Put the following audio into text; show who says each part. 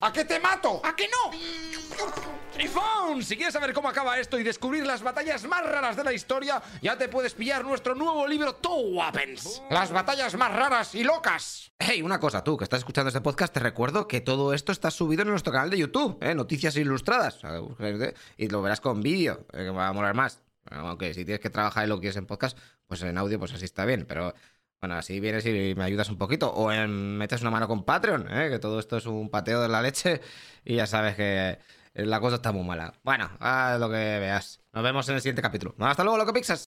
Speaker 1: ¿A qué te mato?
Speaker 2: ¿A qué no?
Speaker 1: ¡Trifón! Si quieres saber cómo acaba esto y descubrir las batallas más raras de la historia, ya te puedes pillar nuestro nuevo libro Two Weapons. Las batallas más raras y locas.
Speaker 2: Hey, una cosa, tú que estás escuchando este podcast, te recuerdo que todo esto está subido en nuestro canal de YouTube, ¿eh? Noticias Ilustradas. Y lo verás con vídeo, eh, que va a molar más. Aunque si tienes que trabajar y lo quieres en podcast, pues en audio, pues así está bien. Pero bueno, así vienes y me ayudas un poquito. O metes una mano con Patreon, ¿eh? que todo esto es un pateo de la leche y ya sabes que la cosa está muy mala. Bueno, haz lo que veas. Nos vemos en el siguiente capítulo. Hasta luego, loco Pixas.